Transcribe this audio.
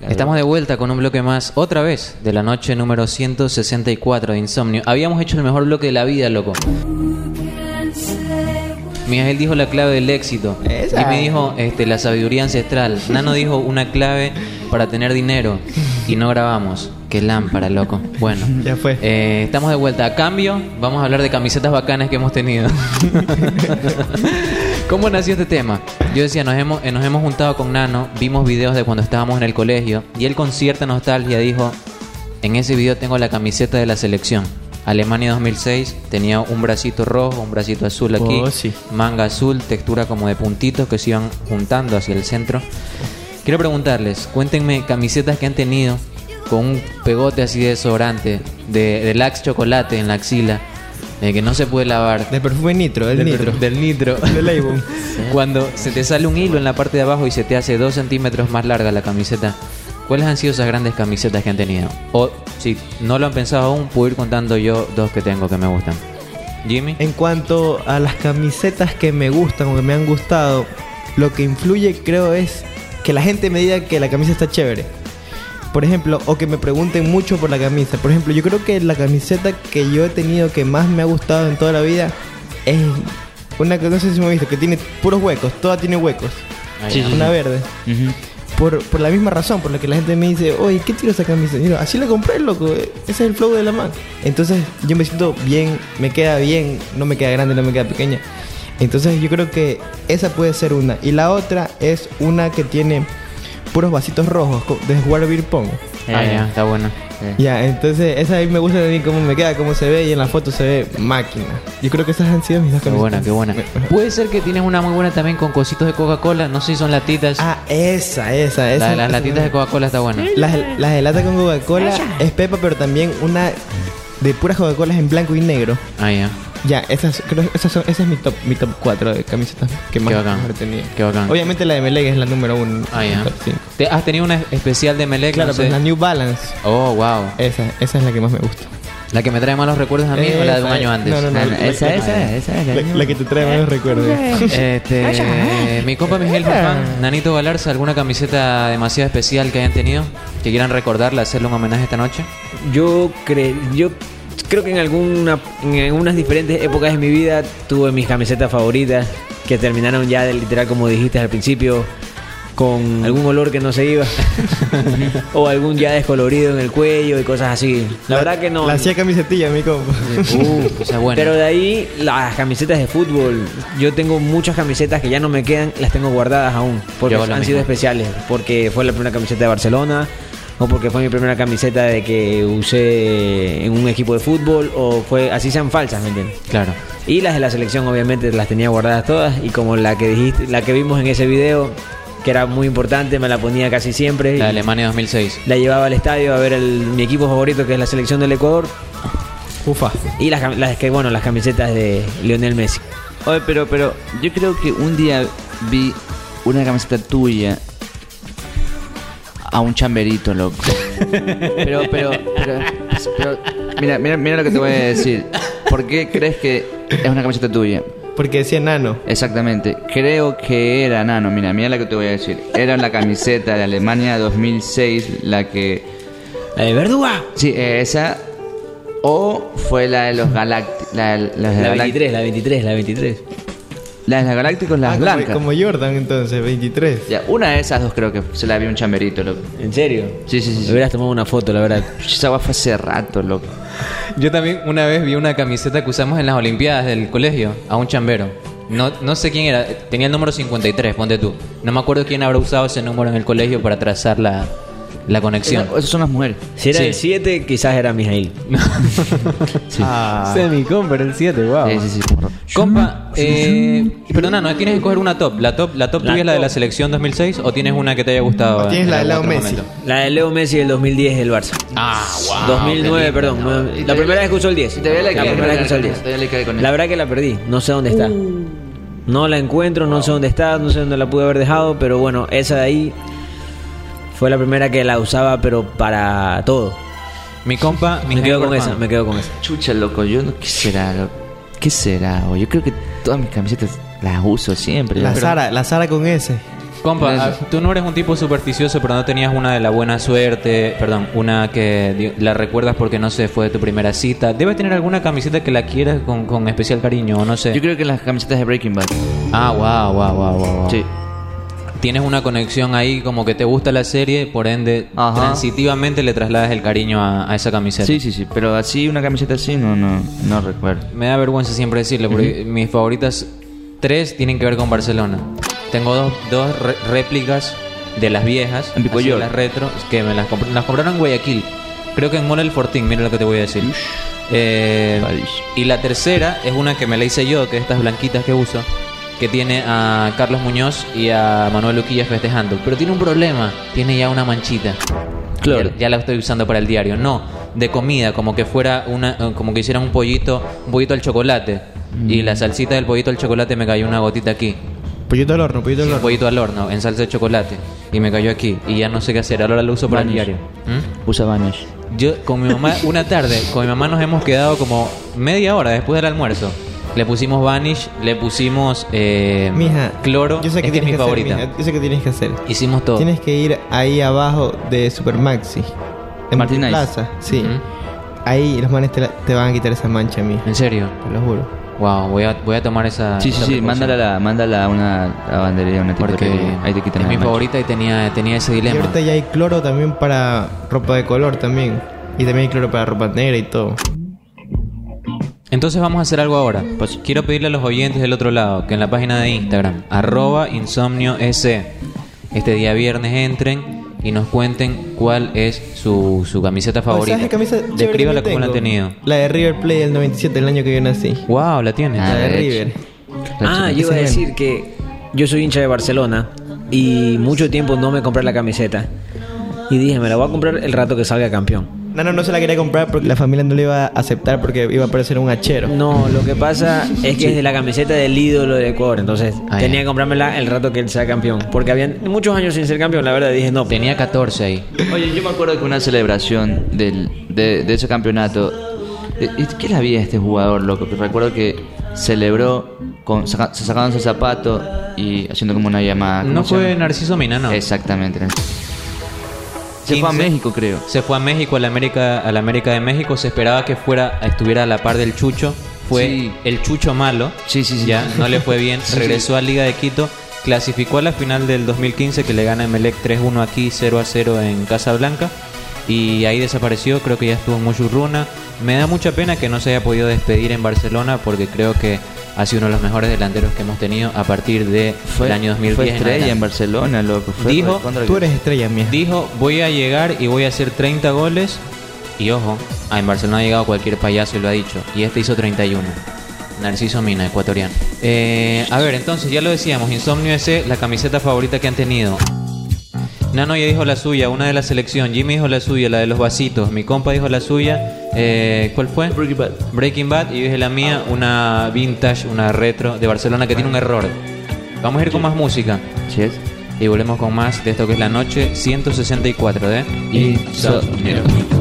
Estamos de vuelta con un bloque más, otra vez, de la noche número 164 de Insomnio. Habíamos hecho el mejor bloque de la vida, loco. Miguel dijo la clave del éxito. Esa. Y me dijo este, la sabiduría ancestral. Nano dijo una clave para tener dinero. Y no grabamos. Qué lámpara, loco. Bueno. Ya fue. Eh, estamos de vuelta. A cambio, vamos a hablar de camisetas bacanas que hemos tenido. ¿Cómo nació este tema? Yo decía, nos hemos, eh, nos hemos juntado con Nano, vimos videos de cuando estábamos en el colegio y él con cierta nostalgia dijo, en ese video tengo la camiseta de la selección. Alemania 2006 tenía un bracito rojo, un bracito azul aquí, Oh, sí. manga azul, textura como de puntitos que se iban juntando hacia el centro. Quiero preguntarles, cuéntenme camisetas que han tenido con un pegote así de desodorante, de, de Lax chocolate en la axila, de que no se puede lavar. De perfume nitro, del Del- nitro. Del nitro. Del Avon. Cuando se te sale un hilo en la parte de abajo y se te hace dos centímetros más larga la camiseta, ¿cuáles han sido esas grandes camisetas que han tenido? O si no lo han pensado aún, puedo ir contando yo dos que tengo que me gustan. Jimmy. En cuanto a las camisetas que me gustan o que me han gustado, lo que influye creo es que la gente me diga que la camisa está chévere. Por ejemplo, o que me pregunten mucho por la camisa. Por ejemplo, yo creo que la camiseta que yo he tenido que más me ha gustado en toda la vida es una que no sé si me han visto, que tiene puros huecos, toda tiene huecos. Sí, sí, Una verde. Ujú. Por, por la misma razón, por la que la gente me dice, oye, ¿qué tiro esa camisa? Y yo, así la compré, loco. eh, Ese es el flow de la man. Entonces yo me siento bien, me queda bien, no me queda grande, no me queda pequeña. Entonces yo creo que esa puede ser una. Y la otra es una que tiene puros vasitos rojos de jugar beer pong. Ah, Eh, ya, está bueno. eh. Ya, entonces esa a mí me gusta mí cómo me queda, cómo se ve y en la foto se ve máquina. Yo creo que esas han sido mis dos Qué buena, qué buena. Puede ser que tienes una muy buena también con cositos de Coca-Cola. No sé si son latitas. Ah, esa, esa, la esa. de las esa latitas de Coca-Cola está buena. Las, las de lata con Coca-Cola es Pepa, pero también una de puras Coca-Colas en blanco y negro. Ah, ya. Ya, esas, creo, esas son, ese es mi top, mi top 4 de camisetas que más, Qué bacán. más he tenido. Qué bacán. Obviamente la de Meleg es la número 1. Ah, ya. ¿Te- ¿Has tenido una especial de Melec? Claro, No sé. la New Balance. Oh, wow. Esa, esa es la que más me gusta. ¿La que me trae malos recuerdos a mí o la de un Esa, año antes? No, no, no. Ah, esa, la- esa, esa, La, la que te trae malos recuerdos. Este, mi compa Miguel Nanito Galarza, ¿alguna camiseta demasiado especial que hayan tenido? Que quieran recordarla, hacerle un homenaje esta noche. Yo, cre yo creo que en, alguna, en algunas diferentes épocas de mi vida tuve mis camisetas favoritas que terminaron ya de literal como dijiste al principio con algún olor que no se iba o algún ya descolorido en el cuello y cosas así. La, verdad que no. La hacía camisetilla, mi compa. Uh, esa es buena. Pero de ahí las camisetas de fútbol, yo tengo muchas camisetas que ya no me quedan, las tengo guardadas aún, porque Yo han mismo. sido especiales, porque fue la primera camiseta de Barcelona, o porque fue mi primera camiseta de que usé en un equipo de fútbol, o fue así sean falsas, ¿me entiendes? Claro. Y las de la selección obviamente las tenía guardadas todas, y como la que dijiste, la que vimos en ese video, que era muy importante, me la ponía casi siempre. La de Alemania 2006. la llevaba al estadio a ver el- mi equipo favorito que es la selección del Ecuador Ufa. y las, las que bueno las camisetas de Lionel Messi Oye, pero, pero yo creo que un día vi una camiseta tuya a un chamberito, loco. Pero, pero, pero, pero, mira, mira, mira lo que te voy a decir. ¿Por qué crees que es una camiseta tuya? Porque decía nano. Exactamente. Creo que era Nano. Mira, mira lo que te voy a decir. Era la camiseta de Alemania 2006, la que... la de Verduga Sí, esa... O fue la de los Galácticos. La, de- la de la Galact- 23 la 23 la 23 La de los Galácticos, las Ah, como- blancas. Como, Jordan entonces, 23. Ya, una de esas dos creo que se la vi a un chamberito, loco. en serio Sí, sí, sí. Me sí. hubieras tomado una foto la verdad Esa fue hace rato, loco. Yo también una vez vi una camiseta que usamos en las Olimpiadas del colegio a un chambero. No, no sé quién era, tenía el número 53, ponte tú. No me acuerdo quién habrá usado ese número en el colegio para trazar la, la conexión. Esas son las mujeres. si era Sí. el 7 quizás era Mijail Sí. Ah, Semicom, pero el 7, wow. Sí, sí, sí. Compa, eh, perdona, no tienes que coger una top. ¿La top, la top La tuya es la de la selección 2006 o tienes una que te haya gustado? O tienes en la de Leo Messi. momento? la de Leo Messi del 2010 del Barça Ah, wow. 2009 perdón la primera vez que usó el 10 y te ve la primera vez que usó el 10 te ve la verdad que la perdí no sé dónde está no la encuentro no sé dónde está no sé dónde la pude haber dejado pero bueno esa de ahí fue la primera que la usaba pero para todo Mi compa, mi me quedo con esa me quedo con esa Chucha, loco. Yo no... ¿Qué será, loco? ¿Qué será? o Yo creo que todas mis camisetas las uso siempre. La. Sara, la Sara con ese. Compa, ah, tú no eres un tipo supersticioso, pero no tenías una de la buena suerte, perdón, una que la recuerdas porque no sé, fue de tu primera cita. Debes tener alguna camiseta que la quieras con, con especial cariño, o no sé. Yo creo que las camisetas de Breaking Bad. Ah, wow, wow, wow, wow, wow. Sí. Tienes una conexión ahí como que te gusta la serie, por ende, Ajá. transitivamente le trasladas el cariño a, a esa camiseta. Sí, sí, sí. Pero así, una camiseta así, no, no, no recuerdo. Me da vergüenza siempre decirlo, porque mis favoritas tres tienen que ver con Barcelona. Tengo dos, dos re- réplicas de las viejas, así, las retro, que me las, compr- las compraron en Guayaquil. Creo que en Mall El Fortín, mira lo que te voy a decir. Eh, y la tercera es una que me la hice yo, que es estas blanquitas que uso, que tiene a Carlos Muñoz y a Manuel Luquilla festejando. Pero tiene un problema, tiene ya una manchita. Claro. Ya, ya la estoy usando para el diario. No, de comida, como que fuera una, eh, como que hicieran un pollito, un pollito al chocolate. Y la salsita del pollito al chocolate me cayó una gotita aquí. Pollito al horno, pollito al Sí, horno. pollito al horno, en salsa de chocolate. Y me cayó aquí. Y ya no sé qué hacer. Ahora lo uso para el diario. ¿Mm? Usa Vanish. Yo con mi mamá, una tarde, con mi mamá nos hemos quedado como media hora después del almuerzo. Le pusimos vanish, le pusimos eh, Mija, cloro, yo sé que es que es tienes mi que favorita. hacer, mija, yo sé que tienes que hacer. Hicimos todo. Tienes que ir ahí abajo de Supermaxi. En Martín. Plaza, sí. Ujú. Ahí los manes te, la- te van a quitar esa mancha, mija. ¿En serio? Te lo juro. Wow, voy a, voy a tomar esa. Sí, sí, esa sí. Mándala, mándala a una lavandería, una Porque. Ahí te quitan es la mi mancha. favorita y tenía, tenía ese Y dilema. ahorita ya hay cloro también para ropa de color también. Y también hay cloro para ropa negra y todo. Entonces vamos a hacer algo ahora. Pues quiero pedirle a los oyentes del otro lado que en la página de Instagram, arroba insomnio S, este día viernes entren y nos cuenten cuál es su, su camiseta favorita. ¿Sabes qué camisa chévere Descríbala como la han tengo? tenido. La de River Plate del 97, el año que yo nací. Wow, la tienes. Ah, la de de River. Ah, yo iba a decir que yo soy hincha de Barcelona y mucho tiempo no me compré la camiseta. Y dije, me la voy a comprar el rato que salga campeón. No, no, no se la quería comprar porque la familia no le iba a aceptar porque iba a parecer un hachero. No, lo que pasa es que es de la camiseta del ídolo de Ecuador. Entonces Ah, tenía que comprármela el rato que él sea campeón. Porque habían muchos años sin ser campeón, la verdad. Dije, no, Tenía 14 ahí. Oye, yo me acuerdo que una celebración del, de, de ese campeonato. ¿Qué la vida de este jugador, loco? Que recuerdo que celebró con, saca- sacándose el zapato y haciendo como una llamada. ¿cómo No se fue? Narciso Mina, no. Exactamente. Se fue a 15. México, creo. Se fue a México, a la América, a la América de México. Se esperaba que fuera, estuviera a la par del Chucho. Fue Sí. el Chucho malo. Sí, sí, sí. Ya no le fue bien. Sí, Regresó a Liga de Quito. Clasificó a la final del 2015 que le gana Emelec 3-1 aquí, 0-0 en Casablanca. Y ahí desapareció. Creo que ya estuvo en Muchurruna. Me da mucha pena que no se haya podido despedir en Barcelona porque creo que ha sido uno de los mejores delanteros que hemos tenido a partir del Fue, año 2010. fue en estrella en adelante. Barcelona, loco. Fue Dijo, Tú eres estrella, mía. Dijo, voy a llegar y voy a hacer 30 goles. Y ojo, en Barcelona ha llegado cualquier payaso y lo ha dicho. Y este hizo 31. Narciso Mina, ecuatoriano. Eh, a ver, entonces ya lo decíamos, Insomnio S, la camiseta favorita que han tenido. Nano ya dijo la suya, una de la selección. Jimmy dijo la suya, la de los vasitos. Mi compa dijo la suya. Eh, ¿Cuál fue? Breaking Bad. Breaking Bad. Y yo dije la mía, una vintage, una retro de Barcelona que tiene un error. Vamos a ir con más música. Y volvemos con más de esto que es la noche 164 de Insomnio.